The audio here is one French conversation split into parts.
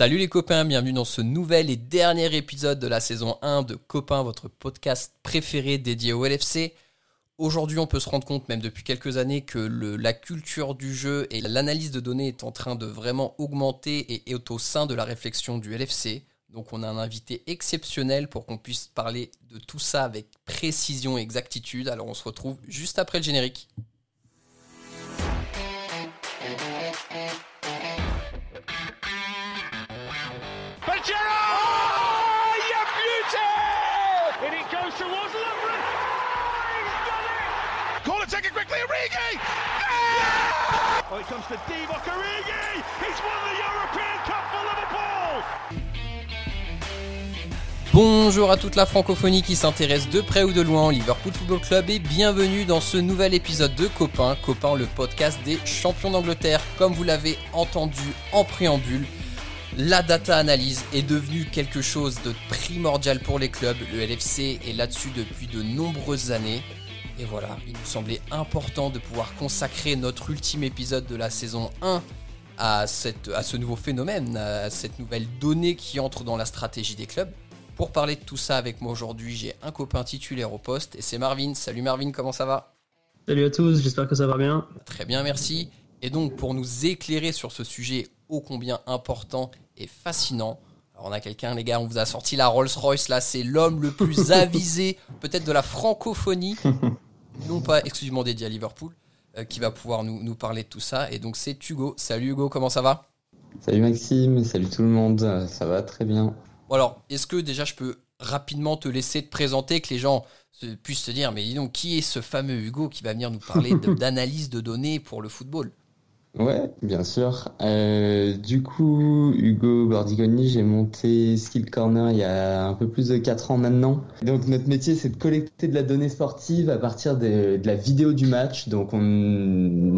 Salut les copains, bienvenue dans ce nouvel et dernier épisode de la saison 1 de Copains, votre podcast préféré dédié au LFC. Aujourd'hui, on peut se rendre compte, même depuis quelques années, que la culture du jeu et l'analyse de données est en train de vraiment augmenter et est au sein de la réflexion du LFC. Donc on a un invité exceptionnel pour qu'on puisse parler de tout ça avec précision et exactitude. Alors on se retrouve juste après le générique. Bonjour à toute la francophonie qui s'intéresse de près ou de loin au Liverpool Football Club et bienvenue dans ce nouvel épisode de Copain, Copain le podcast des champions d'Angleterre. Comme vous l'avez entendu en préambule, la data analyse est devenue quelque chose de primordial pour les clubs. Le LFC est là-dessus depuis de nombreuses années. Et voilà, il nous semblait important de pouvoir consacrer notre ultime épisode de la saison 1 à, cette, à ce nouveau phénomène, à cette nouvelle donnée qui entre dans la stratégie des clubs. Pour parler de tout ça avec moi aujourd'hui, j'ai un copain titulaire au poste et c'est Marvin. Salut Marvin, comment ça va? Salut à tous, j'espère que ça va bien. Très bien, merci. Et donc pour nous éclairer sur ce sujet ô combien important et fascinant, on a quelqu'un, les gars, on vous a sorti la Rolls-Royce, là, c'est l'homme le plus avisé, peut-être de la francophonie, non pas exclusivement dédié à Liverpool, euh, qui va pouvoir nous, nous, parler de tout ça. Et donc c'est Hugo. Salut Hugo, comment ça va? Salut Maxime, salut tout le monde, ça va très bien. Bon alors, est-ce que déjà je peux rapidement te laisser te présenter, que les gens puissent se dire, mais dis donc, qui est ce fameux Hugo qui va venir nous parler d'analyse de données pour le football? Ouais, bien sûr. Euh, du coup, Hugo Bordigoni, j'ai monté Skill Corner il y a un peu plus de 4 ans maintenant. Donc notre métier, c'est de collecter de la donnée sportive à partir de, de la vidéo du match. Donc on,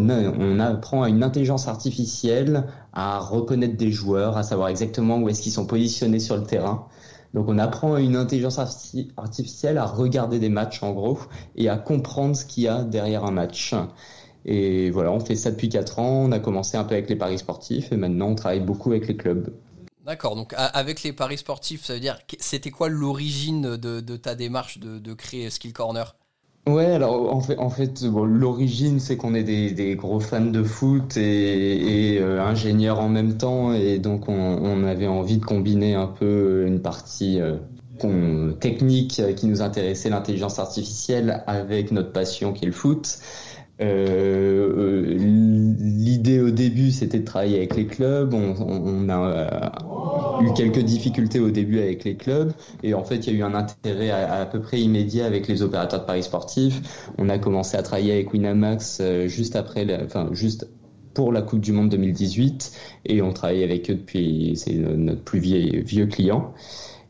on apprend à une intelligence artificielle à reconnaître des joueurs, à savoir exactement où est-ce qu'ils sont positionnés sur le terrain. Donc on apprend à une intelligence artificielle à regarder des matchs en gros et à comprendre ce qu'il y a derrière un match. Et voilà, on fait ça depuis 4 ans. On a commencé un peu avec les paris sportifs et maintenant on travaille beaucoup avec les clubs. D'accord, donc avec les paris sportifs, ça veut dire c'était quoi l'origine de, ta démarche de, créer Skill Corner? Ouais, alors en fait, en fait l'origine c'est qu'on est des, gros fans de foot et, euh, ingénieurs en même temps et donc on, avait envie de combiner un peu une partie euh, technique qui nous intéressait, l'intelligence artificielle, avec notre passion qui est le foot. Euh, euh, l'idée au début, c'était de travailler avec les clubs. On, a euh, eu quelques difficultés au début avec les clubs, et en fait, il y a eu un intérêt à, peu près immédiat avec les opérateurs de paris sportifs. On a commencé à travailler avec Winamax juste après, enfin juste pour la Coupe du Monde 2018, et on travaille avec eux depuis. C'est notre plus vieux client.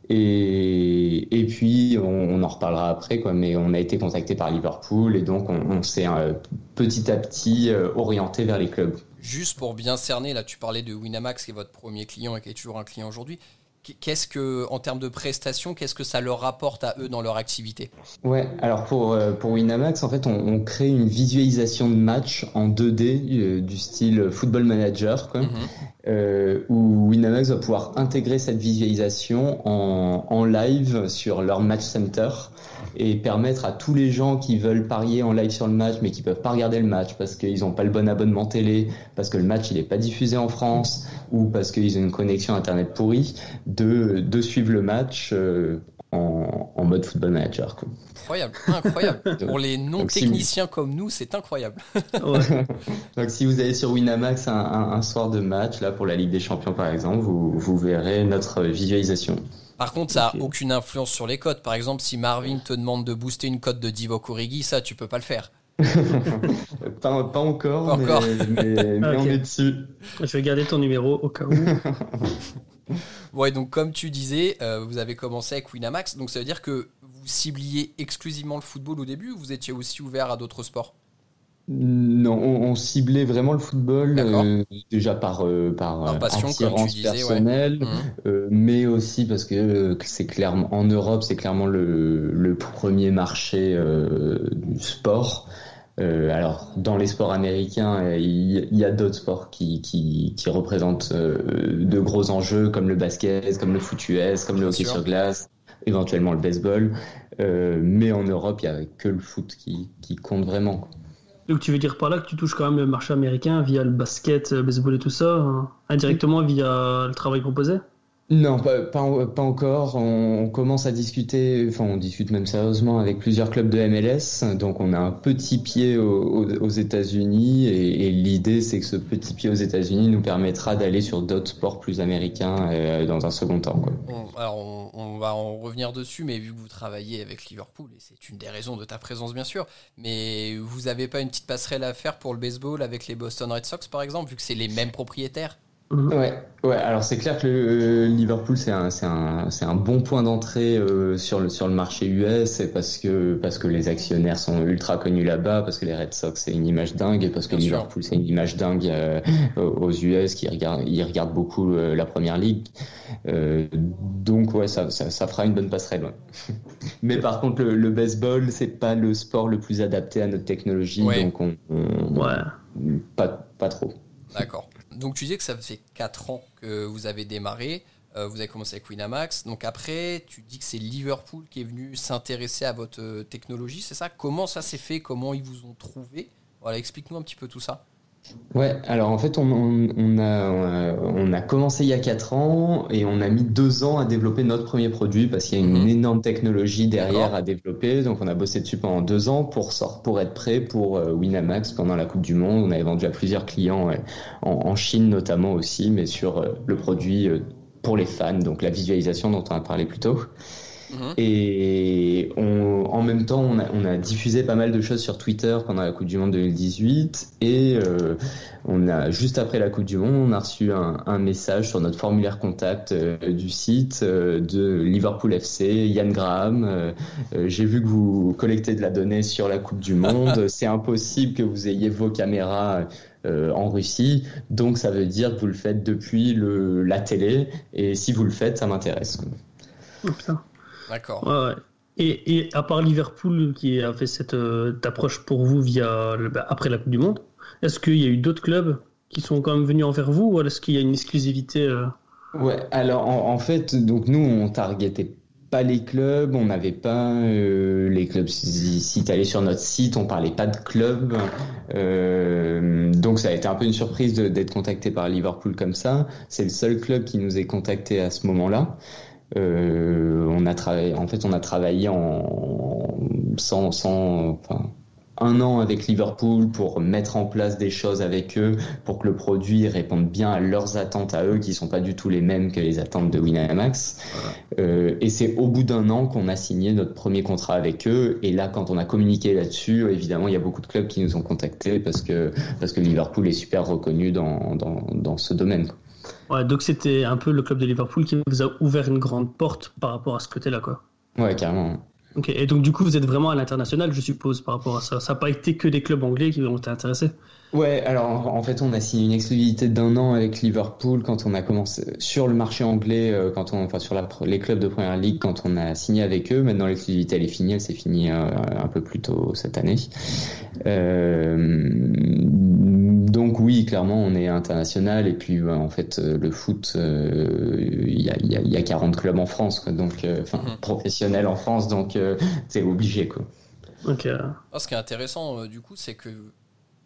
Et, et puis, on, en reparlera après, quoi, mais on a été contacté par Liverpool et donc on, s'est euh, petit à petit euh, orienté vers les clubs. Juste pour bien cerner, là tu parlais de Winamax qui est votre premier client et qui est toujours un client aujourd'hui. Qu'est-ce que, en termes de prestations, qu'est-ce que ça leur rapporte à eux dans leur activité? Ouais, alors pour, euh, pour Winamax, en fait, on, crée une visualisation de match en 2D du style Football Manager, quoi, mhm. euh, où Winamax va pouvoir intégrer cette visualisation en, en live sur leur Match Center et permettre à tous les gens qui veulent parier en live sur le match mais qui peuvent pas regarder le match parce qu'ils n'ont pas le bon abonnement télé, parce que le match il est pas diffusé en France ou parce qu'ils ont une connexion internet pourrie, de, de suivre le match euh, en, en, mode football manager. Quoi. Incroyable, incroyable. Pour les non-techniciens comme nous, c'est incroyable. Donc si vous allez sur Winamax un, un, un, soir de match, là pour la Ligue des Champions par exemple, vous, vous verrez notre visualisation. Par contre, ça n'a aucune influence sur les cotes. Par exemple, si Marvin te demande de booster une cote de Divock Origi, ça, tu peux pas le faire. pas, encore, mais, on est dessus. Je vais garder ton numéro au cas où. ouais, donc comme tu disais, euh, vous avez commencé avec Winamax, donc ça veut dire que vous cibliez exclusivement le football au début ou vous étiez aussi ouvert à d'autres sports? Non, on, ciblait vraiment le football euh, déjà par euh, par, euh, passion, attirance personnelle, mmh. mais aussi parce que c'est clairement en Europe, c'est clairement le, le, premier marché du sport. alors, dans les sports américains, il y, a d'autres sports qui, qui, qui représentent de gros enjeux, comme le basket, comme le foot US, comme le hockey sur glace, éventuellement le baseball. mais en Europe, il n'y a que le foot qui, qui compte vraiment. Donc tu veux dire par là que tu touches quand même le marché américain via le basket, le baseball et tout ça, hein, indirectement via le travail proposé? Non, pas, encore. On, commence à discuter, enfin on discute même sérieusement avec plusieurs clubs de MLS. Donc on a un petit pied aux, États-Unis et, l'idée c'est que ce petit pied aux États-Unis nous permettra d'aller sur d'autres sports plus américains euh, dans un second temps. alors on, va en revenir dessus, mais vu que vous travaillez avec Liverpool, et c'est une des raisons de ta présence bien sûr, mais vous n'avez pas une petite passerelle à faire pour le baseball avec les Boston Red Sox par exemple, vu que c'est les mêmes propriétaires? Ouais, ouais. Alors c'est clair que le, euh, Liverpool c'est un, c'est un, c'est un bon point d'entrée euh, sur le sur le marché US, parce que parce que les actionnaires sont ultra connus là-bas, parce que les Red Sox c'est une image dingue, et parce que Liverpool c'est une image dingue euh, aux US qui regardent ils regardent beaucoup la première ligue. donc ouais, ça, ça, ça fera une bonne passerelle. Mais par contre le, le baseball c'est pas le sport le plus adapté à notre technologie, donc on, ouais. pas pas trop. D'accord. Donc tu disais que ça fait 4 ans que vous avez démarré, euh, vous avez commencé avec Winamax, donc après tu dis que c'est Liverpool qui est venu s'intéresser à votre euh, technologie, c'est ça? Comment ça s'est fait? Comment ils vous ont trouvé? Voilà, explique-nous un petit peu tout ça. Ouais, alors en fait, on, a, on a commencé il y a 4 ans et on a mis 2 ans à développer notre premier produit parce qu'il y a une mhm. énorme technologie derrière à développer. Donc on a bossé dessus pendant 2 ans pour, pour être prêt pour euh, Winamax pendant la Coupe du Monde. On avait vendu à plusieurs clients en, Chine notamment aussi, mais sur euh, le produit euh, pour les fans, donc la visualisation dont on a parlé plus tôt. Mhm. Et en même temps, on a, diffusé pas mal de choses sur Twitter pendant la Coupe du Monde 2018. Et euh, on a juste après la Coupe du Monde, on a reçu un, message sur notre formulaire contact euh, du site euh, de Liverpool FC, Yann Graham. J'ai vu que vous collectez de la donnée sur la Coupe du Monde. C'est impossible que vous ayez vos caméras. en Russie. Donc ça veut dire que vous le faites depuis le, la télé. Et si vous le faites, ça m'intéresse. Oh, D'accord. Ouais, Et, et, à part Liverpool qui a fait cette euh, approche pour vous via bah, après la Coupe du Monde, est-ce qu'il y a eu d'autres clubs qui sont quand même venus envers vous ou est-ce qu'il y a une exclusivité euh? Ouais, alors en, fait, donc nous on targetait pas les clubs, on n'avait pas euh, les clubs. Si, tu allais sur notre site, on parlait pas de clubs. donc ça a été un peu une surprise d'être contacté par Liverpool comme ça. C'est le seul club qui nous est contacté à ce moment-là. Euh, on a travaillé, en fait, on a travaillé en sans, enfin, un an avec Liverpool pour mettre en place des choses avec eux, pour que le produit réponde bien à leurs attentes à eux, qui sont pas du tout les mêmes que les attentes de Winamax. Euh, et c'est au bout d'un an qu'on a signé notre premier contrat avec eux. Et là, quand on a communiqué là-dessus, évidemment, il y a beaucoup de clubs qui nous ont contactés parce que parce que Liverpool est super reconnu dans dans, dans ce domaine. Ouais, donc c'était un peu le club de Liverpool qui vous a ouvert une grande porte par rapport à ce côté-là, quoi. Ouais, carrément. Ok, et donc du coup, vous êtes vraiment à l'international, je suppose, par rapport à ça. Ça n'a pas été que des clubs anglais qui ont été intéressés Ouais, alors en fait, on a signé une exclusivité d'un an avec Liverpool quand on a commencé sur le marché anglais, euh, quand on, enfin sur la, les clubs de première ligue, quand on a signé avec eux. Maintenant, l'exclusivité elle est finie, elle s'est finie euh, un peu plus tôt cette année. Euh, donc oui, clairement, on est international et puis en fait, le foot, il y a, y, y, a, 40 clubs en France, quoi, donc enfin mhm. professionnels en France, donc c'est obligé quoi. Ok. Ah, ce qui est intéressant du coup, c'est que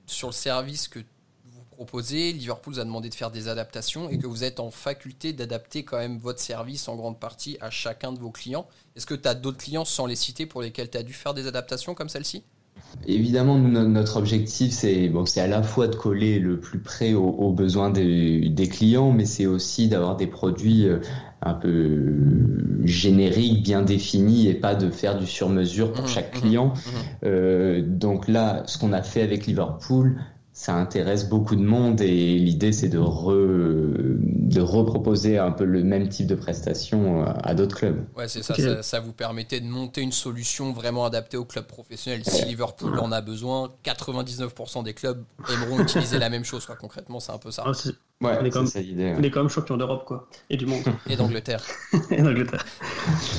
sur le service que vous proposez, Liverpool vous a demandé de faire des adaptations et que vous êtes en faculté d'adapter quand même votre service en grande partie à chacun de vos clients. Est-ce que tu as d'autres clients sans les citer pour lesquels tu as dû faire des adaptations comme celle-ci? Évidemment, notre objectif, c'est bon, c'est à la fois de coller le plus près aux, besoins des, clients, mais c'est aussi d'avoir des produits euh, un peu génériques, bien définis, et pas de faire du sur-mesure pour mmh, chaque mmh, client. Mmh. Euh, donc là, ce qu'on a fait avec Liverpool, ça intéresse beaucoup de monde et l'idée c'est de, de reproposer un peu le même type de prestation euh, à d'autres clubs. Ouais, c'est ça, ça, vous permettait de monter une solution vraiment adaptée au club professionnel. Si Liverpool en a besoin, 99% des clubs aimeront utiliser la même chose. Quoi. Concrètement, c'est un peu ça. Ah, ouais, on est comme, on est comme champion d'Europe quoi, et du monde. et d'Angleterre. et d'Angleterre.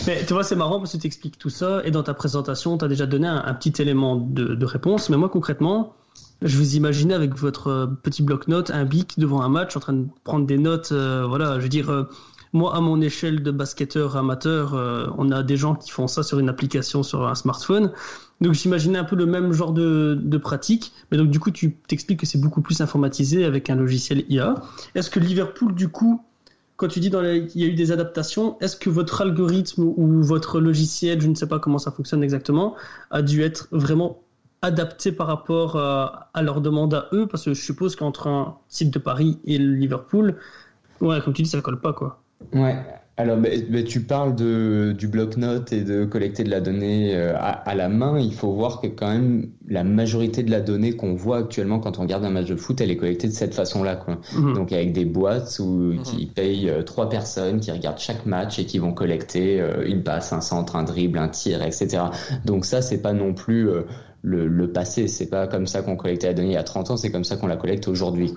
Mais tu vois, c'est marrant parce que tu expliques tout ça et dans ta présentation, tu as déjà donné un, petit élément de, de réponse. Mais moi, concrètement, je vous imaginais avec votre euh, petit bloc-notes, un bic devant un match, en train de prendre des notes. Euh, voilà, je veux dire, euh, moi, à mon échelle de basketteur amateur, on a des gens qui font ça sur une application sur un smartphone. Donc j'imaginais un peu le même genre de, de pratique. Mais donc du coup, tu t'expliques que c'est beaucoup plus informatisé avec un logiciel IA. Est-ce que Liverpool, du coup, quand tu dis qu'il y a eu des adaptations, est-ce que votre algorithme ou votre logiciel, je ne sais pas comment ça fonctionne exactement, a dû être vraiment adapté par rapport à, leur demande à eux Parce que je suppose qu'entre un site de Paris et le Liverpool, ouais, comme tu dis, ça colle pas, quoi. Ouais. Alors, tu parles de, du bloc-notes et de collecter de la donnée euh, à, la main. Il faut voir que quand même la majorité de la donnée qu'on voit actuellement quand on regarde un match de foot, elle est collectée de cette façon-là. Quoi. Mhm. Donc avec des boîtes où, mhm. qui payent euh, trois personnes qui regardent chaque match et qui vont collecter euh, une passe, un centre, un dribble, un tir, etc. Donc ça, c'est pas non plus le, passé. C'est pas comme ça qu'on collectait la donnée il y a 30 ans, c'est comme ça qu'on la collecte aujourd'hui.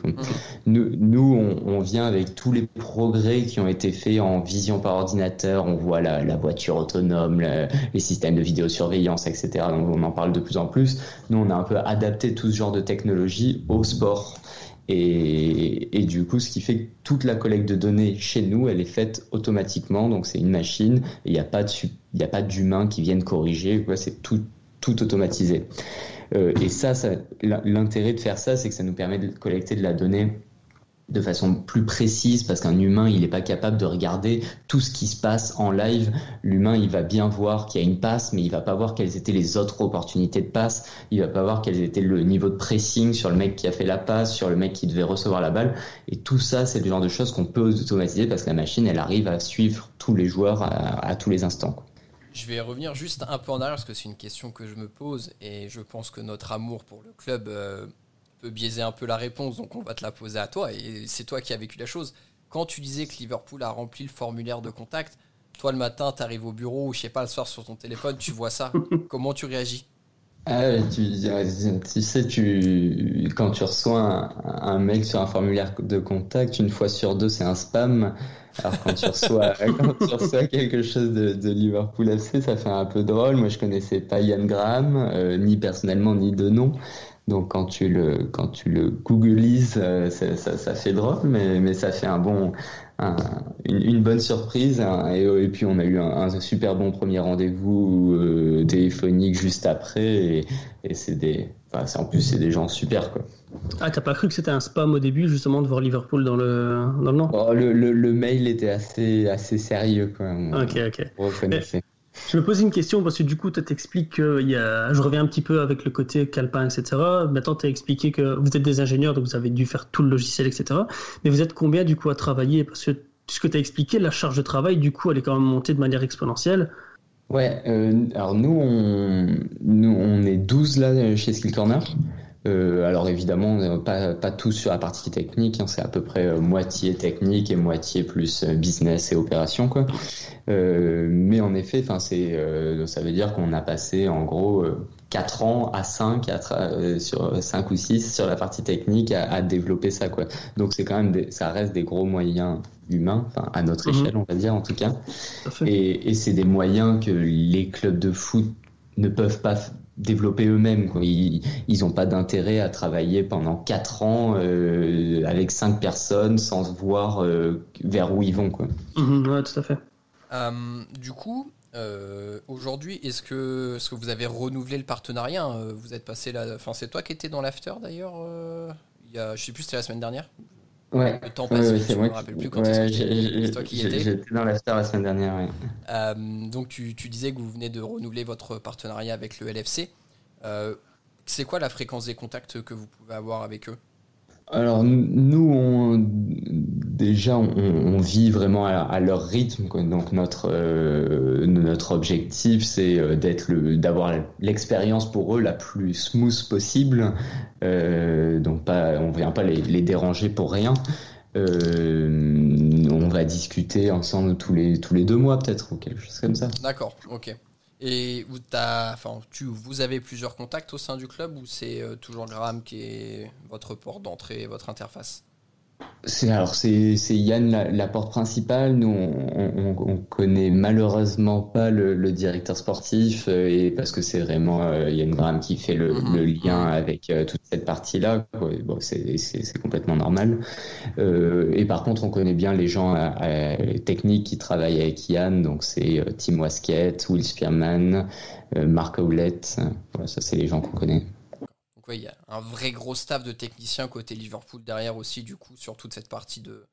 Nous, on, vient avec tous les progrès qui ont été faits en vision par ordinateur. On voit la, voiture autonome, les systèmes de vidéosurveillance, etc. Donc on en parle de plus en plus. Nous, on a un peu adapté tout ce genre de technologie au sport. Et, et, du coup, ce qui fait que toute la collecte de données chez nous, elle est faite automatiquement. Donc, c'est une machine. Il n'y a pas de, il a pas d'humain qui vienne corriger. C'est tout, tout automatisé. Euh, et ça, ça l'intérêt de faire ça, c'est que ça nous permet de collecter de la donnée de façon plus précise parce qu'un humain il n'est pas capable de regarder tout ce qui se passe en live. L'humain il va bien voir qu'il y a une passe mais il va pas voir quelles étaient les autres opportunités de passe. Il va pas voir quel était le niveau de pressing sur le mec qui a fait la passe sur le mec qui devait recevoir la balle. Et tout ça c'est le genre de choses qu'on peut automatiser parce que la machine elle arrive à suivre tous les joueurs à, tous les instants je vais revenir juste un peu en arrière parce que c'est une question que je me pose et je pense que notre amour pour le club euh, peut biaiser un peu la réponse, donc on va te la poser à toi et c'est toi qui as vécu la chose. Quand tu disais que Liverpool a rempli le formulaire de contact, toi le matin, tu arrives au bureau ou je sais pas, le soir sur ton téléphone, tu vois ça. Comment tu réagis? Ah, tu, tu, sais, tu, quand tu reçois un, un, mail sur un formulaire de contact, une fois sur deux, c'est un spam. Alors quand tu reçois, quand tu reçois quelque chose de, de, Liverpool FC, ça fait un peu drôle. Moi, je connaissais pas Yann Graham, euh, ni personnellement, ni de nom. Donc quand tu le quand tu le googlises, euh, ça, ça, ça, fait drôle, mais, mais ça fait un bon une, bonne surprise. Hein, et, puis on a eu un, super bon premier rendez-vous euh, téléphonique juste après. Et, c'est des, enfin, en plus c'est des gens super quoi. Ah, t'as pas cru que c'était un spam au début justement de voir Liverpool dans le dans le nom? Oh, le, le, mail était assez assez sérieux quoi. Ok ok. Je me pose une question parce que du coup, tu t'expliques que y a... je reviens un petit peu avec le côté Calpin, etc. Maintenant, tu as expliqué que vous êtes des ingénieurs, donc vous avez dû faire tout le logiciel, etc. Mais vous êtes combien du coup à travailler? Parce que ce que tu as expliqué, la charge de travail, du coup, elle est quand même montée de manière exponentielle. Ouais, euh, alors nous on, nous, on est 12 là chez Skill Corner. Euh, alors évidemment, euh, pas, pas tous sur la partie technique, hein, c'est à peu près euh, moitié technique et moitié plus business et opération quoi. mais en effet, ça veut dire qu'on a passé en gros 4 ans à 5, sur 5 ou 6 sur la partie technique à, développer ça quoi. Donc c'est quand même, ça reste des gros moyens humains, à notre mhm. échelle on va dire en tout cas. Et, et c'est des moyens que les clubs de foot ne peuvent pas développer eux-mêmes. Ils n'ont pas d'intérêt à travailler pendant 4 ans euh, avec 5 personnes sans voir euh, vers où ils vont. Quoi. Mhm, ouais, tout à fait. Euh, du coup, aujourd'hui, est-ce que, est que vous avez renouvelé le partenariat Vous êtes passé là. Enfin, c'est toi qui étais dans l'after d'ailleurs il y a, Je sais plus, c'était la semaine dernière Ouais. Le temps passe je me rappelle plus quand ouais, c'est toi qui étais. J'étais dans l'after la semaine dernière, ouais. Euh, donc tu, tu, disais que vous venez de renouveler votre partenariat avec le LFC. Euh, c'est quoi la fréquence des contacts que vous pouvez avoir avec eux? Alors nous, on, déjà, on, vit vraiment à, leur rythme. Donc notre euh, notre objectif, c'est euh, d'être d'avoir l'expérience pour eux la plus smooth possible. Euh, donc pas, on vient pas les, les, déranger pour rien. va discuter ensemble tous les, tous les deux mois peut-être ou quelque chose comme ça. D'accord, ok. Et vous, enfin, tu, vous avez plusieurs contacts au sein du club ou c'est euh, toujours Graham qui est votre porte d'entrée, votre interface? C'est alors c'est Yann la, porte principale. Nous on, on, connaît malheureusement pas le, directeur sportif euh, et parce que c'est vraiment euh, Yann Graham qui fait le, mm-hmm. lien avec euh, toute cette partie là. Bon, c'est complètement normal. et par contre on connaît bien les gens techniques qui travaillent avec Yann. Donc c'est Tim Wasket, Will Spearman, Marc Howlett. Voilà, ça c'est les gens qu'on connaît il y a un vrai gros staff de techniciens côté Liverpool derrière aussi, du coup, sur toute cette partie de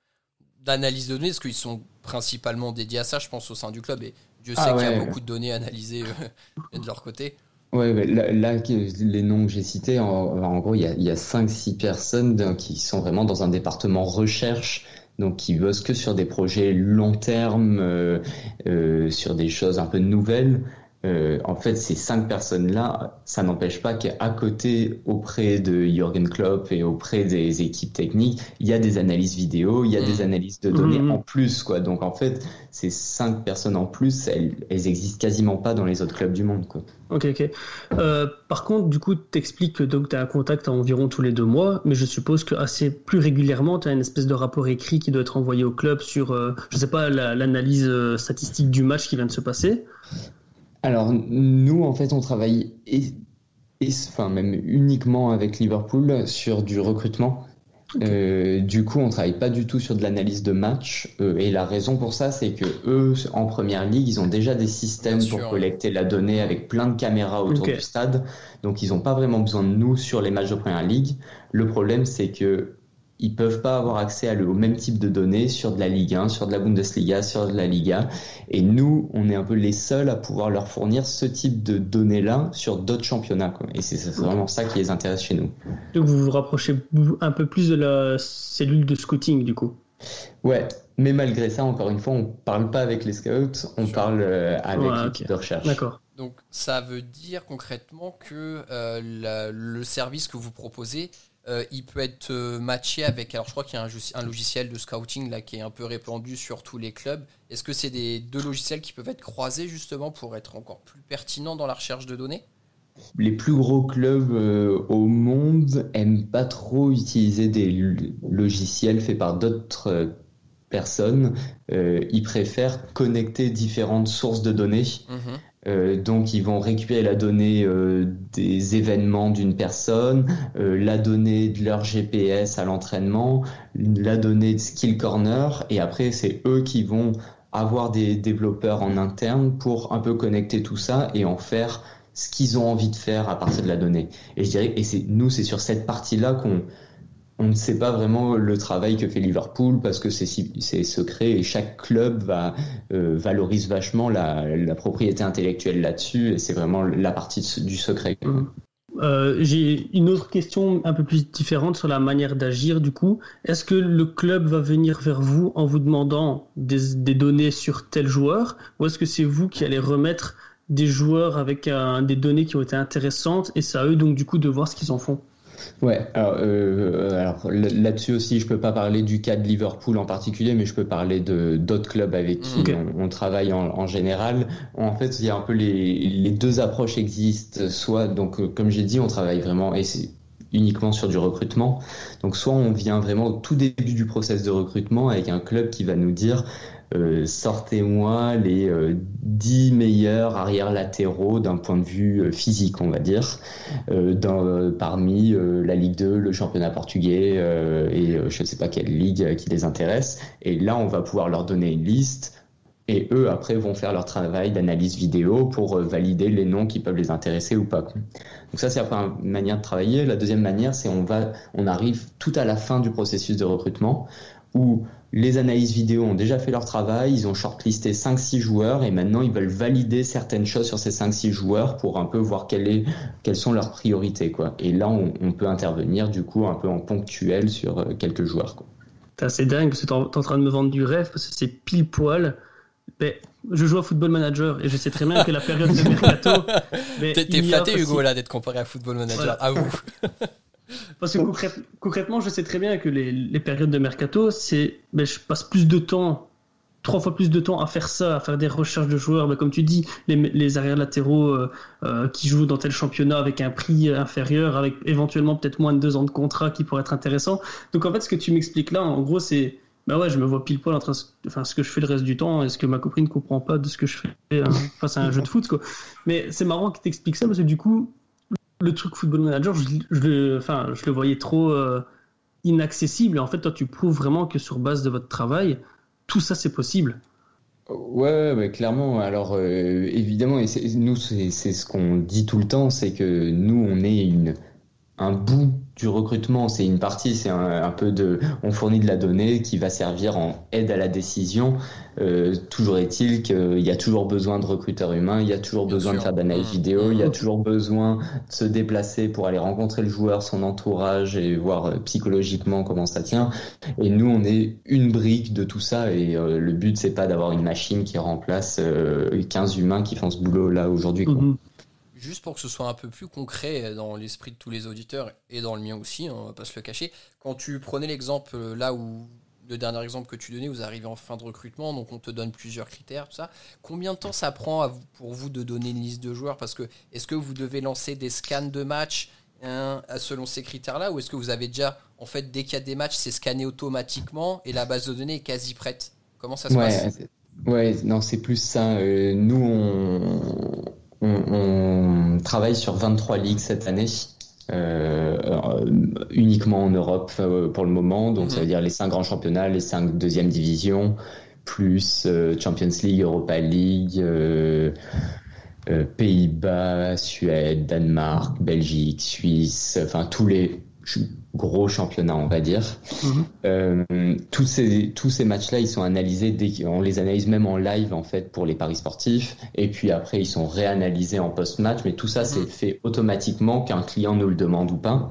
d'analyse de données, parce qu'ils sont principalement dédiés à ça, je pense, au sein du club. Et Dieu ah sait qu'il y a beaucoup de données analysées euh, de leur côté. Ouais, là, les noms que j'ai cités, en, gros, il y a, 5-6 personnes qui sont vraiment dans un département recherche, donc qui bossent que sur des projets long terme, euh, euh, sur des choses un peu nouvelles. Euh, en fait, ces cinq personnes-là, ça n'empêche pas qu'à côté, auprès de Jürgen Klopp et auprès des équipes techniques, il y a des analyses vidéo, il y a des mm. analyses de données mm. en plus, quoi. Donc, en fait, ces cinq personnes en plus, elles, elles existent quasiment pas dans les autres clubs du monde, quoi. Ok, ok. Euh, par contre, du coup, tu expliques que tu as un contact environ tous les deux mois, mais je suppose que assez plus régulièrement, tu as une espèce de rapport écrit qui doit être envoyé au club sur, euh, je sais pas, l'analyse statistique du match qui vient de se passer. Alors, nous, en fait, on travaille et, enfin, même uniquement avec Liverpool sur du recrutement. Euh, du coup, on travaille pas du tout sur de l'analyse de match. Euh, et la raison pour ça, c'est que eux, en première ligue, ils ont déjà des systèmes pour collecter la donnée avec plein de caméras autour du stade. Donc, ils n'ont pas vraiment besoin de nous sur les matchs de première ligue. Le problème, c'est que ils peuvent pas avoir accès à au même type de données sur de la Ligue 1, sur de la Bundesliga, sur de la Liga. Et nous, on est un peu les seuls à pouvoir leur fournir ce type de données-là sur d'autres championnats. Quoi. Et c'est vraiment ça qui les intéresse chez nous. Donc vous vous rapprochez un peu plus de la cellule de scouting du coup? Ouais, mais malgré ça, encore une fois, on parle pas avec les scouts, on parle euh, avec l'équipe de recherche. D'accord. Donc ça veut dire concrètement que euh, le service que vous proposez euh, il peut être euh, matché avec. Alors, je crois qu'il y a un, logiciel de scouting là qui est un peu répandu sur tous les clubs. Est-ce que c'est des deux logiciels qui peuvent être croisés justement pour être encore plus pertinents dans la recherche de données? Les plus gros clubs euh, au monde aiment pas trop utiliser des logiciels faits par d'autres personnes. ils préfèrent connecter différentes sources de données. Mhm. Euh, donc ils vont récupérer la donnée euh, des événements d'une personne, euh, la donnée de leur GPS à l'entraînement, la donnée de Skill Corner, et après c'est eux qui vont avoir des développeurs en interne pour un peu connecter tout ça et en faire ce qu'ils ont envie de faire à partir de la donnée. Et je dirais, et c'est nous, c'est sur cette partie-là qu'on on ne sait pas vraiment le travail que fait Liverpool parce que c'est secret et chaque club euh, valorise vachement la, propriété intellectuelle là-dessus et c'est vraiment la partie du secret. Euh, j'ai une autre question un peu plus différente sur la manière d'agir du coup. Est-ce que le club va venir vers vous en vous demandant des, données sur tel joueur ou est-ce que c'est vous qui allez remettre des joueurs avec des données qui ont été intéressantes et c'est à eux donc du coup de voir ce qu'ils en font? Ouais, alors, euh, alors là-dessus aussi, je peux pas parler du cas de Liverpool en particulier, mais je peux parler de d'autres clubs avec qui on, travaille en, général. En fait, il y a un peu les, les deux approches existent. Soit, donc, euh, comme j'ai dit, on travaille vraiment et c'est uniquement sur du recrutement. Donc, soit on vient vraiment au tout début du process de recrutement avec un club qui va nous dire euh, sortez-moi les euh, 10 meilleurs arrière latéraux d'un point de vue euh, physique, on va dire, euh, parmi la Ligue 2, le championnat portugais et je ne sais pas quelle ligue qui les intéresse. Et là, on va pouvoir leur donner une liste. Et eux, après, vont faire leur travail d'analyse vidéo pour valider les noms qui peuvent les intéresser ou pas. Donc ça, c'est la première manière de travailler. La deuxième manière, c'est on va, on arrive tout à la fin du processus de recrutement où les analyses vidéo ont déjà fait leur travail, ils ont shortlisté 5-6 joueurs et maintenant ils veulent valider certaines choses sur ces 5-6 joueurs pour un peu voir quelles sont leurs priorités. Quoi. Et là, on, peut intervenir du coup un peu en ponctuel sur euh, quelques joueurs. Quoi. C'est dingue parce que tu es en train de me vendre du rêve parce que c'est pile poil. Mais je joue à Football Manager et je sais très bien que la période de mercato. T'es flatté, Hugo, là, d'être comparé à Football Manager, à vous. Parce que concrètement, je sais très bien que les, périodes de mercato, c'est, ben, je passe plus de temps trois fois plus de temps à faire ça, à faire des recherches de joueurs. comme tu dis, les, les arrières latéraux euh, euh, qui jouent dans tel championnat avec un prix inférieur, avec éventuellement peut-être moins de deux ans de contrat qui pourrait être intéressant. Donc en fait, ce que tu m'expliques là, en gros, c'est bah ouais, je me vois pile poil en train, de, enfin, ce que je fais le reste du temps, est-ce que ma copine ne comprend pas de ce que je fais hein, face à un jeu de foot, quoi. Mais c'est marrant qu'il t'explique ça parce que du coup, le truc Football Manager, je, enfin, je le voyais trop euh, inaccessible. Et en fait, toi, tu prouves vraiment que sur base de votre travail, tout ça, c'est possible. Ouais, ouais, clairement. Alors, euh, évidemment, nous, c'est ce qu'on dit tout le temps, c'est que nous, on est une, un bout du recrutement, c'est une partie, c'est un, peu de, on fournit de la donnée qui va servir en aide à la décision. Euh, toujours est-il qu'il y a toujours besoin de recruteurs humains, il y a toujours besoin de faire d'analyse mmh. vidéo, il y a mmh. toujours besoin de se déplacer pour aller rencontrer le joueur, son entourage et voir euh, psychologiquement comment ça tient. Et nous, on est une brique de tout ça et euh, le but c'est pas d'avoir une machine qui remplace 15 humains qui font ce boulot là aujourd'hui. Juste pour que ce soit un peu plus concret dans l'esprit de tous les auditeurs et dans le mien aussi, hein, on va pas se le cacher, quand tu prenais l'exemple euh, là où le dernier exemple que tu donnais, vous arrivez en fin de recrutement, donc on te donne plusieurs critères, tout ça. Combien de temps ça prend pour vous de donner une liste de joueurs? Parce que est-ce que vous devez lancer des scans de matchs hein, selon ces critères-là, ou est-ce que vous avez déjà, en fait, dès qu'il y a des matchs, c'est scanné automatiquement et la base de données est quasi prête? Comment ça se passe? Ouais, non, c'est plus ça. Euh, nous, on, on, travaille sur 23 ligues cette année. Euh, uniquement en Europe euh, pour le moment, donc ça mhm. veut dire les cinq grands championnats, les cinq deuxièmes divisions, plus euh, Champions League, Europa League, Pays-Bas, Suède, Danemark, Belgique, Suisse, enfin tous les gros championnat, on va dire. Mhm. Euh, tous ces, tous ces matchs-là, ils sont analysés, dès on les analyse même en live, en fait, pour les paris sportifs. Et puis après, ils sont réanalysés en post-match. Mais tout ça, c'est mhm. fait automatiquement qu'un client nous le demande ou pas.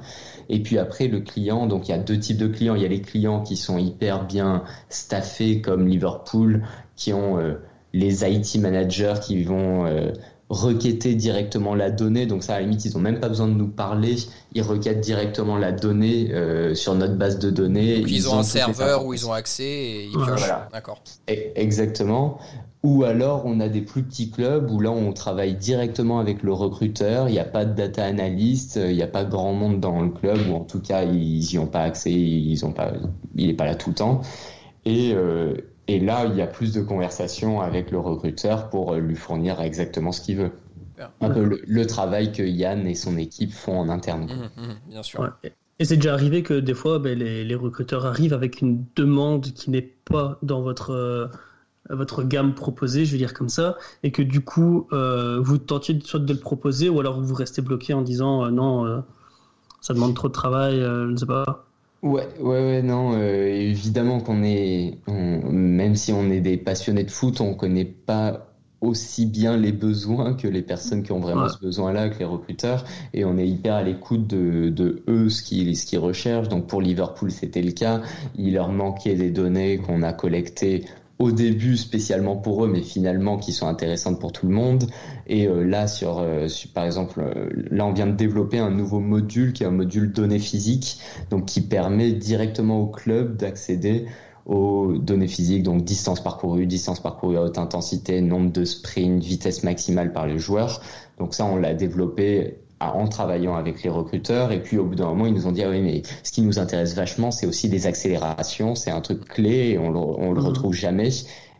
Et puis après, le client, donc il y a deux types de clients. Il y a les clients qui sont hyper bien staffés, comme Liverpool, qui ont euh, les IT managers qui vont euh, requêter directement la donnée. Donc ça, à la limite, ils ont même pas besoin de nous parler. Ils requêtent directement la donnée euh, sur notre base de données. ils, ont, un serveur où ils ont accès et ils Voilà. D'accord. E, exactement. Ou alors on a des plus petits clubs où là on travaille directement avec le recruteur. Il n'y a pas de data analyst, il n'y a pas grand monde dans le club ou en tout cas ils n'y ont pas accès, ils ont pas, il n'est pas là tout le temps. Et euh, et là, il y a plus de conversations avec le recruteur pour euh, lui fournir exactement ce qu'il veut. Un peu le, travail que Yann et son équipe font en interne. Mmh, mmh, bien sûr. Et c'est déjà arrivé que des fois, ben, les, recruteurs arrivent avec une demande qui n'est pas dans votre, euh, votre gamme proposée, je veux dire comme ça, et que du coup, euh, vous tentiez soit de le proposer, ou alors vous restez bloqué en disant non, ça demande trop de travail, je ne sais pas. Ouais, ouais, ouais, non, euh, évidemment qu'on est, même si on est des passionnés de foot, on connaît pas aussi bien les besoins que les personnes qui ont vraiment ce besoin-là, que les recruteurs, et on est hyper à l'écoute de, de eux, ce qu'ils ce qu'ils recherchent. Donc pour Liverpool, c'était le cas. Il leur manquait des données qu'on a collectées au début spécialement pour eux, mais finalement qui sont intéressantes pour tout le monde. Et euh, là, sur, euh, par exemple, euh, là on vient de développer un nouveau module qui est un module données physiques, donc qui permet directement au club d'accéder aux données physiques, donc distance parcourue, distance parcourue à haute intensité, nombre de sprints, vitesse maximale par les joueurs. Donc ça, on l'a développé en travaillant avec les recruteurs. Et puis au bout d'un moment, ils nous ont dit ah oui, mais ce qui nous intéresse vachement, c'est aussi des accélérations. C'est un truc clé et on le, on le mhm. retrouve jamais.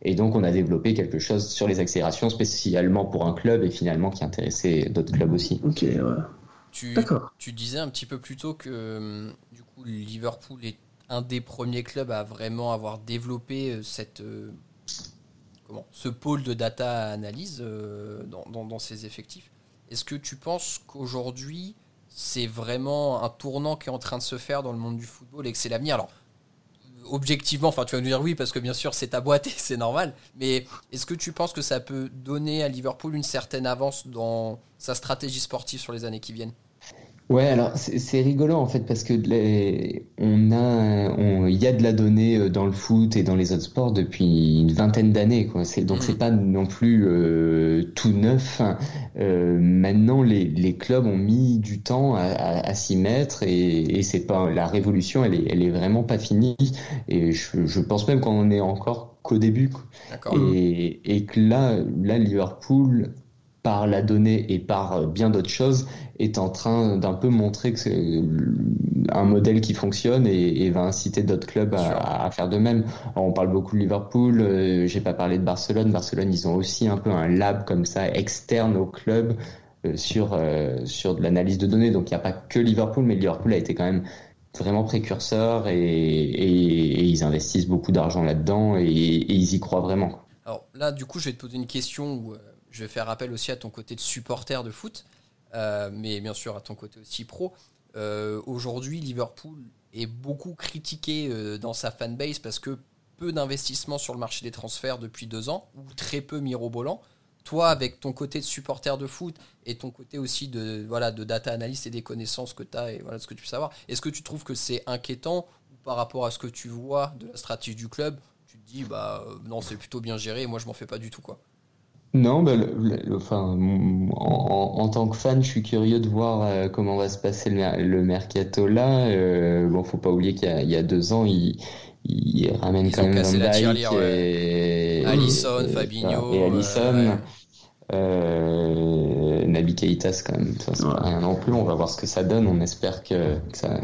Et donc on a développé quelque chose sur les accélérations spécialement pour un club et finalement qui intéressait d'autres clubs aussi. Ok, ouais. Tu, tu disais un petit peu plus tôt que hum, du coup Liverpool est un des premiers clubs à vraiment avoir développé euh, cette euh, comment ce pôle de data analyse euh, dans, dans, dans ses effectifs. Est-ce que tu penses qu'aujourd'hui, c'est vraiment un tournant qui est en train de se faire dans le monde du football et que c'est l'avenir? Alors, objectivement, enfin, tu vas nous dire oui, parce que bien sûr, c'est ta boîte et c'est normal. Mais est-ce que tu penses que ça peut donner à Liverpool une certaine avance dans sa stratégie sportive sur les années qui viennent? Ouais, alors c'est rigolo en fait parce que on a, il y a de la donnée euh, dans le foot et dans les autres sports depuis une vingtaine d'années. Quoi. C'est, donc c'est mm. pas non plus euh, tout neuf. Euh, maintenant, les, les clubs ont mis du temps à, à, s'y mettre et, et c'est pas la révolution. Elle est, elle est vraiment pas finie. Et je, je pense même qu'on en est encore qu'au début. Et, et, que là, là, Liverpool, par la donnée et par bien d'autres choses, est en train d'un peu montrer que c'est un modèle qui fonctionne et, va inciter d'autres clubs à, faire de même. on parle beaucoup de Liverpool, euh, j'ai pas parlé de Barcelone. Barcelone, ils ont aussi un peu un lab comme ça externe au club euh, sur euh, sur de l'analyse de données. Donc il n'y a pas que Liverpool, mais Liverpool a été quand même vraiment précurseur et, et ils investissent beaucoup d'argent là-dedans et, ils y croient vraiment. Alors là, du coup, je vais te poser une question où je vais faire appel aussi à ton côté de supporter de foot. Euh, mais bien sûr à ton côté aussi pro. Euh, aujourd'hui, Liverpool est beaucoup critiqué euh, dans sa fanbase parce que peu d'investissements sur le marché des transferts depuis deux ans, ou très peu mirobolant. Toi, avec ton côté de supporter de foot et ton côté aussi de, voilà, de data analyst et des connaissances que tu as et voilà, ce que tu peux savoir, est-ce que tu trouves que c'est inquiétant par rapport à ce que tu vois de la stratégie du club, tu te dis, bah non, c'est plutôt bien géré moi je m'en fais pas du tout quoi non, bah, enfin, en, tant que fan, je suis curieux de voir euh, comment va se passer le, mercato là. Euh, bon, faut pas oublier qu'il y, a deux ans, il, il ramène quand même Van Dijk et Alisson, Fabinho et Alisson. Euh, Nabi Keita, c'est quand même rien non plus. On va voir ce que ça donne. On espère que, ça,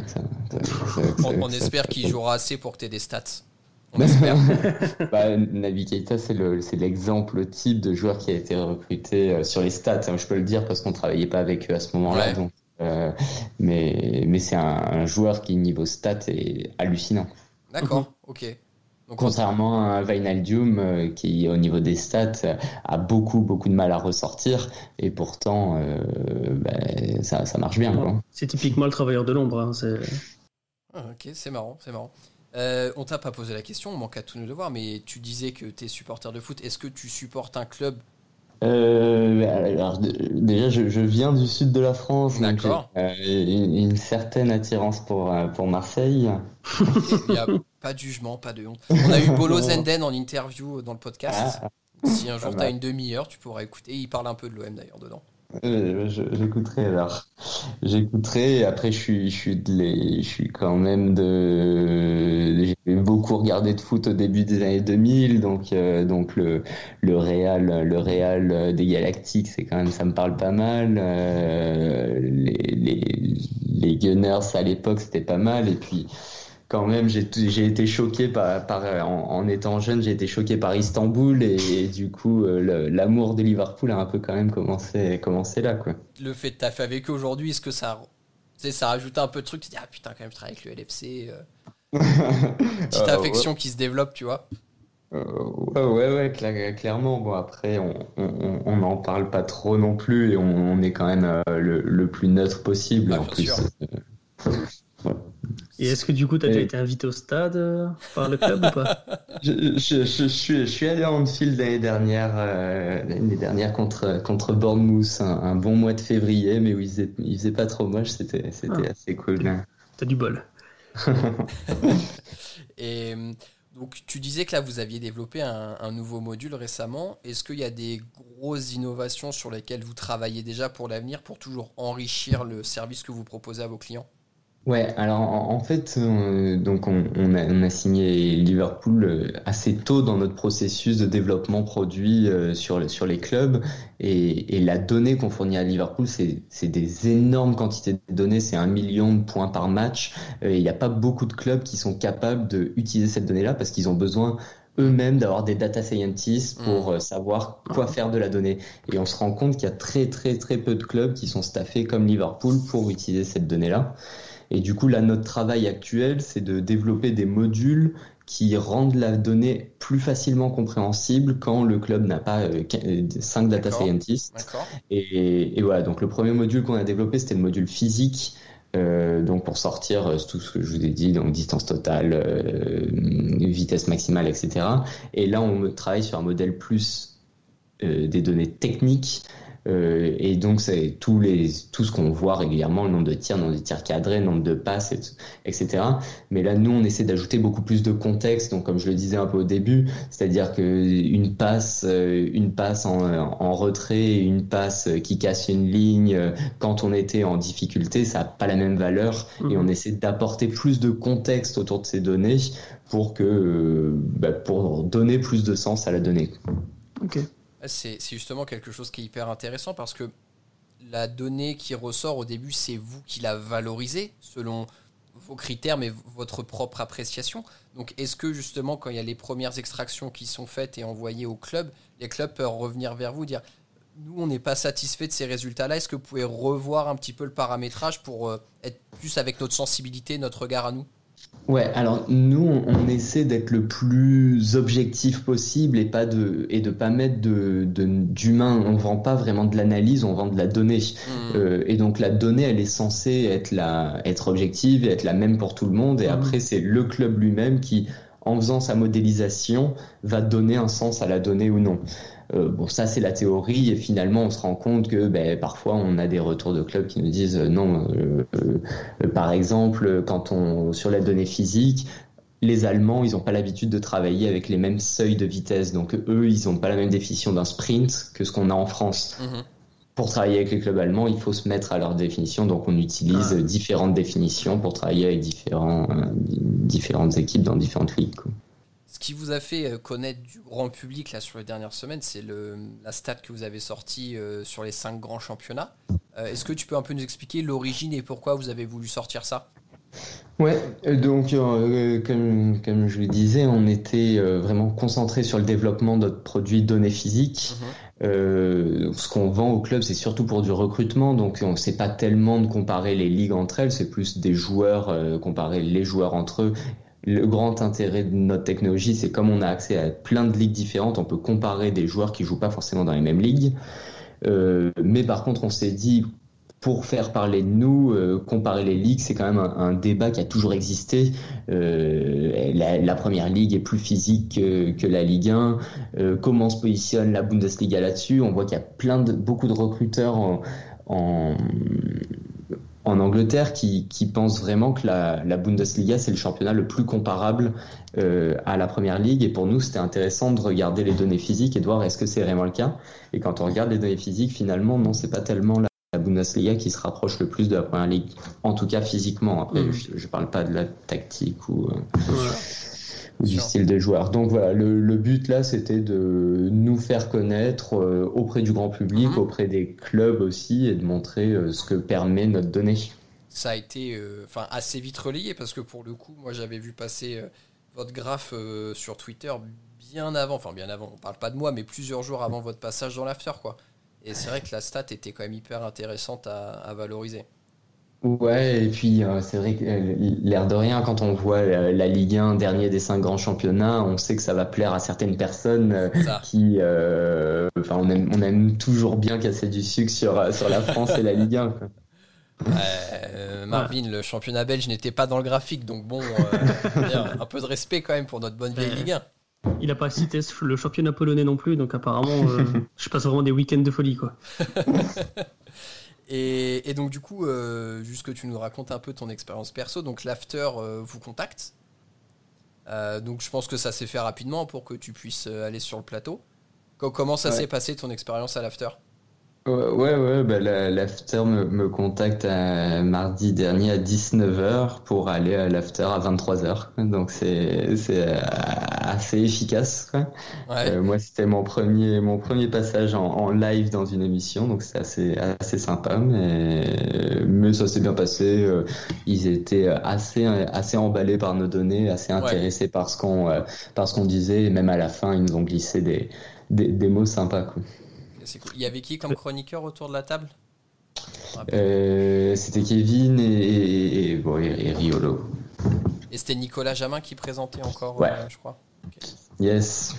on, espère qu'il jouera assez pour que tu aies des stats. bah, Nabi Keita, c'est l'exemple type de joueur qui a été recruté euh, sur les stats. Hein, je peux le dire parce qu'on travaillait pas avec eux à ce moment-là. Euh, mais mais c'est un, joueur qui, niveau stats, est hallucinant. D'accord, mhm. ok. Contrairement à Vinaldium, euh, qui au niveau des stats a beaucoup beaucoup de mal à ressortir, et pourtant bah, ça, ça, marche bien. C'est typiquement le travailleur de l'ombre. Hein, ah, ok, c'est marrant, c'est marrant. Euh, on t'a pas posé la question, on manque à tout nous de voir, mais tu disais que tu es supporter de foot. Est-ce que tu supportes un club? Euh, alors, déjà, je, viens du sud de la France, donc euh, une, certaine attirance pour, pour Marseille. Il n'y a pas de jugement, pas de honte. On a eu Bolo Zenden en interview dans le podcast. Ah, si un jour tu as une demi-heure, tu pourras écouter. Il parle un peu de l'OM d'ailleurs dedans. Euh, j'écouterai alors. J'écouterai. Après, je suis, je suis, de je suis quand même de. J'ai beaucoup regardé de foot au début des années 2000, donc euh, donc le le Real, le Real des Galactiques, c'est quand même ça me parle pas mal. Euh, les, les les Gunners à l'époque, c'était pas mal. Et puis quand même, j'ai été choqué par, en, étant jeune, j'ai été choqué par Istanbul et, du coup, euh, l'amour de Liverpool a un peu quand même commencé, commencé là, quoi. Le fait de taffer avec eux aujourd'hui, est-ce que ça, ça rajoute un peu de truc Tu te dis ah putain quand même je travaille avec le LFC. Euh. Petite euh, affection qui se développe, tu vois. ouais, ouais, ouais, clairement. Bon, après, on n'en parle pas trop non plus et on, est quand même le, plus neutre possible. Ah, en plus, et est-ce que du coup, tu as déjà été invité au stade euh, par le club ou pas je, je, je, suis, je suis allé en file l'année dernière, euh, l'année dernière contre, contre Bournemouth, un, bon mois de février, mais où il faisait, il faisait pas trop moche, c'était, c'était ah. assez cool. T'as du bol. Et donc, tu disais que là, vous aviez développé un, un nouveau module récemment. Est-ce qu'il y a des grosses innovations sur lesquelles vous travaillez déjà pour l'avenir pour toujours enrichir le service que vous proposez à vos clients? Ouais, alors en, fait, euh, donc on, on, a, on, a, signé Liverpool euh, assez tôt dans notre processus de développement produit euh, sur, sur les clubs et, et la donnée qu'on fournit à Liverpool, c'est des énormes quantités de données, c'est un million de points par match. Il n'y a pas beaucoup de clubs qui sont capables d'utiliser cette donnée-là parce qu'ils ont besoin eux-mêmes d'avoir des data scientists mmh. pour savoir quoi faire de la donnée. Et on se rend compte qu'il y a très très très peu de clubs qui sont staffés comme Liverpool pour utiliser cette donnée-là. Et du coup, là, notre travail actuel, c'est de développer des modules qui rendent la donnée plus facilement compréhensible quand le club n'a pas euh, 5 data scientists. Et, et, voilà, donc le premier module qu'on a développé, c'était le module physique. Euh, donc pour sortir euh, tout ce que je vous ai dit, donc distance totale, euh, vitesse maximale, etc. Et là, on travaille sur un modèle plus euh, des données techniques Euh, et donc, c'est tous les, tout ce qu'on voit régulièrement, le nombre de tirs, le nombre de tirs cadrés, le nombre de passes, etc. Mais là, nous, on essaie d'ajouter beaucoup plus de contexte. Donc, comme je le disais un peu au début, c'est-à-dire que une passe, euh, une passe en, en retrait, une passe qui casse une ligne euh, quand on était en difficulté, ça n'a pas la même valeur. Et on essaie d'apporter plus de contexte autour de ces données pour que, bah, pour donner plus de sens à la donnée. Ok. C'est justement quelque chose qui est hyper intéressant parce que la donnée qui ressort au début, c'est vous qui la valorisez selon vos critères, mais votre propre appréciation. Donc, est-ce que justement, quand il y a les premières extractions qui sont faites et envoyées au club, les clubs peuvent revenir vers vous, dire nous, on n'est pas satisfait de ces résultats-là. Est-ce que vous pouvez revoir un petit peu le paramétrage pour euh, être plus avec notre sensibilité, notre regard à nous? Ouais, alors nous, on, essaie d'être le plus objectif possible et pas de et de pas mettre de d'humain. on vend pas vraiment de l'analyse, on vend de la donnée. Hmm. Euh, et donc la donnée, elle est censée être la être objective et être la même pour tout le monde. Et hmm. après, c'est le club lui-même qui, en faisant sa modélisation, va donner un sens à la donnée ou non. Euh, bon, ça c'est la théorie et finalement on se rend compte que ben, parfois on a des retours de clubs qui nous disent euh, non. Euh, par exemple, quand on sur la donnée physique, les Allemands, ils n'ont pas l'habitude de travailler avec les mêmes seuils de vitesse. Donc eux, ils n'ont pas la même définition d'un sprint que ce qu'on a en France. Mhm. Pour travailler avec les clubs allemands, il faut se mettre à leur définition. Donc on utilise ah. différentes définitions pour travailler avec différents, différentes équipes dans différentes ligues ce qui vous a fait euh, connaître du grand public là sur les dernières semaines, c'est la stat que vous avez sortie euh, sur les cinq grands championnats. Euh, est-ce que tu peux un peu nous expliquer l'origine et pourquoi vous avez voulu sortir ça? Ouais, donc comme, comme je le disais, on était vraiment concentré sur le développement de notre produit données physiques. Mhm. ce qu'on vend au club, c'est surtout pour du recrutement, donc on ne sait pas tellement de comparer les ligues entre elles, c'est plus des joueurs, comparer les joueurs entre eux le grand intérêt de notre technologie, c'est comme on a accès à plein de ligues différentes, on peut comparer des joueurs qui jouent pas forcément dans les mêmes ligues. Euh, mais par contre, on s'est dit, pour faire parler de nous, euh, comparer les ligues, c'est quand même un, débat qui a toujours existé. Euh, la, première ligue est plus physique que, la Ligue 1. comment se positionne la Bundesliga là-dessus? On voit qu'il y a plein de beaucoup de recruteurs en en Angleterre qui, qui pensent vraiment que la, la Bundesliga c'est le championnat le plus comparable euh, à la première ligue. Et pour nous c'était intéressant de regarder les données physiques et de voir est-ce que c'est vraiment le cas. Et quand on regarde les données physiques finalement non c'est pas tellement la, Bundesliga qui se rapproche le plus de la première ligue. En tout cas physiquement. Après mm. je, je, parle pas de la tactique ou euh, du style des joueurs. Donc voilà, le, but là, c'était de nous faire connaître euh, auprès du grand public, mhm. auprès des clubs aussi, et de montrer euh, ce que permet notre donnée. Ça a été euh, assez vite relayé parce que pour le coup, moi j'avais vu passer votre graphe sur Twitter bien avant, enfin bien avant, on parle pas de moi, mais plusieurs jours avant votre passage dans l'after quoi. Et c'est vrai que la stat était quand même hyper intéressante à valoriser. Ouais, et puis euh, c'est vrai que euh, l'air de rien, quand on voit la, Ligue 1 dernier des cinq grands championnats, on sait que ça va plaire à certaines personnes euh, qui, enfin, on aime, on aime toujours bien casser du sucre sur sur la France et la Ligue 1. Marvin, le championnat belge n'était pas dans le graphique, donc bon, un peu de respect quand même pour notre bonne vieille Ligue 1. Il n'a pas cité le championnat polonais non plus, donc apparemment, je passe vraiment des week-ends de folie, quoi. Et, donc, du coup, euh, juste que tu nous racontes un peu ton expérience perso. Donc, l'after euh, vous contacte. Euh, donc, je pense que ça s'est fait rapidement pour que tu puisses aller sur le plateau. Comment ça s'est passé ton expérience à l'after? Ouais, ouais, bah, l'after me, me, contacte mardi dernier à 19h pour aller à l'after à 23h. Donc c'est c'est assez efficace. Quoi. Euh, moi, c'était mon premier mon premier passage en, en live dans une émission, donc c'est assez assez sympa. Mais mais ça s'est bien passé. Euh, ils étaient assez assez emballés par nos données, assez intéressés par ce qu'on euh, par ce qu'on disait. Et même à la fin, ils nous ont glissé des des, des mots sympas. Quoi. Il y avait qui comme chroniqueur autour de la table? Euh, C'était Kevin et, et, Riolo. Et c'était Nicolas Jamin qui présentait encore, euh, je crois. Yes.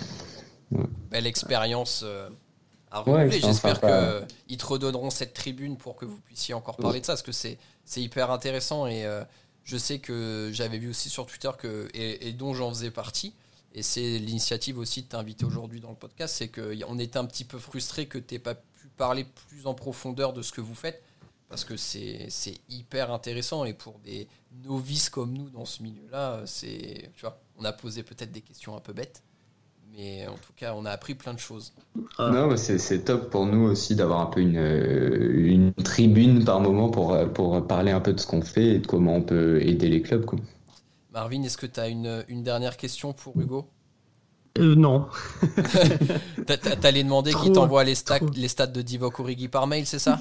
Belle expérience euh, à renouveler. J'espère qu'ils te redonneront cette tribune pour que vous puissiez encore parler de ça, parce que c'est hyper intéressant et je sais que j'avais vu aussi sur Twitter que et, dont j'en faisais partie Et c'est l'initiative aussi de t'inviter aujourd'hui dans le podcast, c'est qu'on était un petit peu frustré que tu n'aies pas pu parler plus en profondeur de ce que vous faites, parce que c'est hyper intéressant, et pour des novices comme nous dans ce milieu-là, c'est, tu vois, on a posé peut-être des questions un peu bêtes, mais en tout cas, on a appris plein de choses. Ah. Non, c'est top pour nous aussi d'avoir un peu une, une tribune par moment pour, pour parler un peu de ce qu'on fait et de comment on peut aider les clubs. Quoi. Marvin, est-ce que tu as une, une, dernière question pour Hugo? Euh, Non. T'allais demander qu'il t'envoie les, les stats de Divock Origi par mail, c'est ça,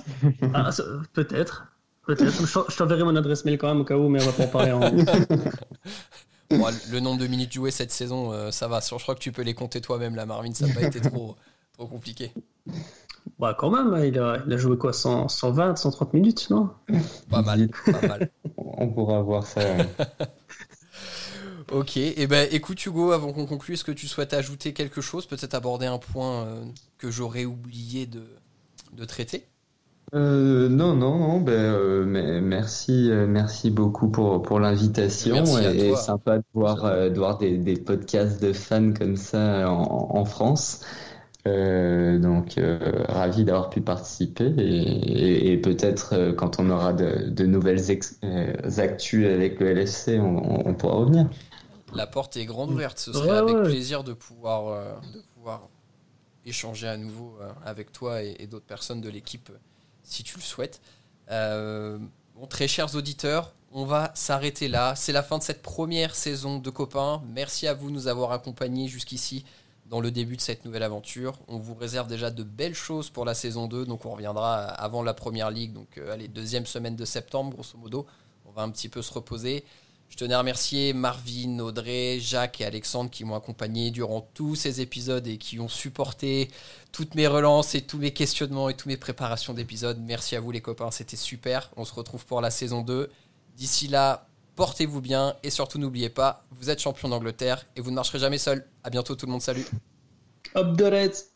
ah, Peut-être. Peut-être. Je t'enverrai mon adresse mail quand même au cas où, mais on va pas en parler en. le nombre de minutes jouées cette saison, euh, ça va. Je crois que tu peux les compter toi-même, là, Marvin. Ça n'a pas été trop, trop compliqué. Bah, quand même, hein, il a, il a joué quoi 120, 130 minutes, non? Pas mal, pas mal. On pourra voir ça. Ok, et eh ben écoute Hugo, avant qu'on conclue, est-ce que tu souhaites ajouter quelque chose Peut-être aborder un point euh, que j'aurais oublié de, de traiter? Euh, non, non, non. Ben, euh, mais merci, merci beaucoup pour pour l'invitation. Et, sympa de voir de voir des, des podcasts de fans comme ça en, en France. donc ravi d'avoir pu participer et, et, peut-être quand on aura de, de nouvelles actus avec le LFC, on, on, pourra revenir. La porte est grande ouverte. Ce serait avec plaisir de pouvoir de pouvoir échanger à nouveau avec toi et, et d'autres personnes de l'équipe si tu le souhaites. Euh, bon, très chers auditeurs, on va s'arrêter là. C'est la fin de cette première saison de Copains. Merci à vous de nous avoir accompagnés jusqu'ici dans le début de cette nouvelle aventure. On vous réserve déjà de belles choses pour la saison 2, donc on reviendra avant la première ligue, donc euh, allez, deuxième semaine de septembre, grosso modo. On va un petit peu se reposer. Je tenais à remercier Marvin, Audrey, Jacques et Alexandre qui m'ont accompagné durant tous ces épisodes et qui ont supporté toutes mes relances et tous mes questionnements et toutes mes préparations d'épisodes. Merci à vous les copains, c'était super. On se retrouve pour la saison 2. D'ici là, portez-vous bien et surtout n'oubliez pas, vous êtes champion d'Angleterre et vous ne marcherez jamais seul. À bientôt tout le monde, salut. Up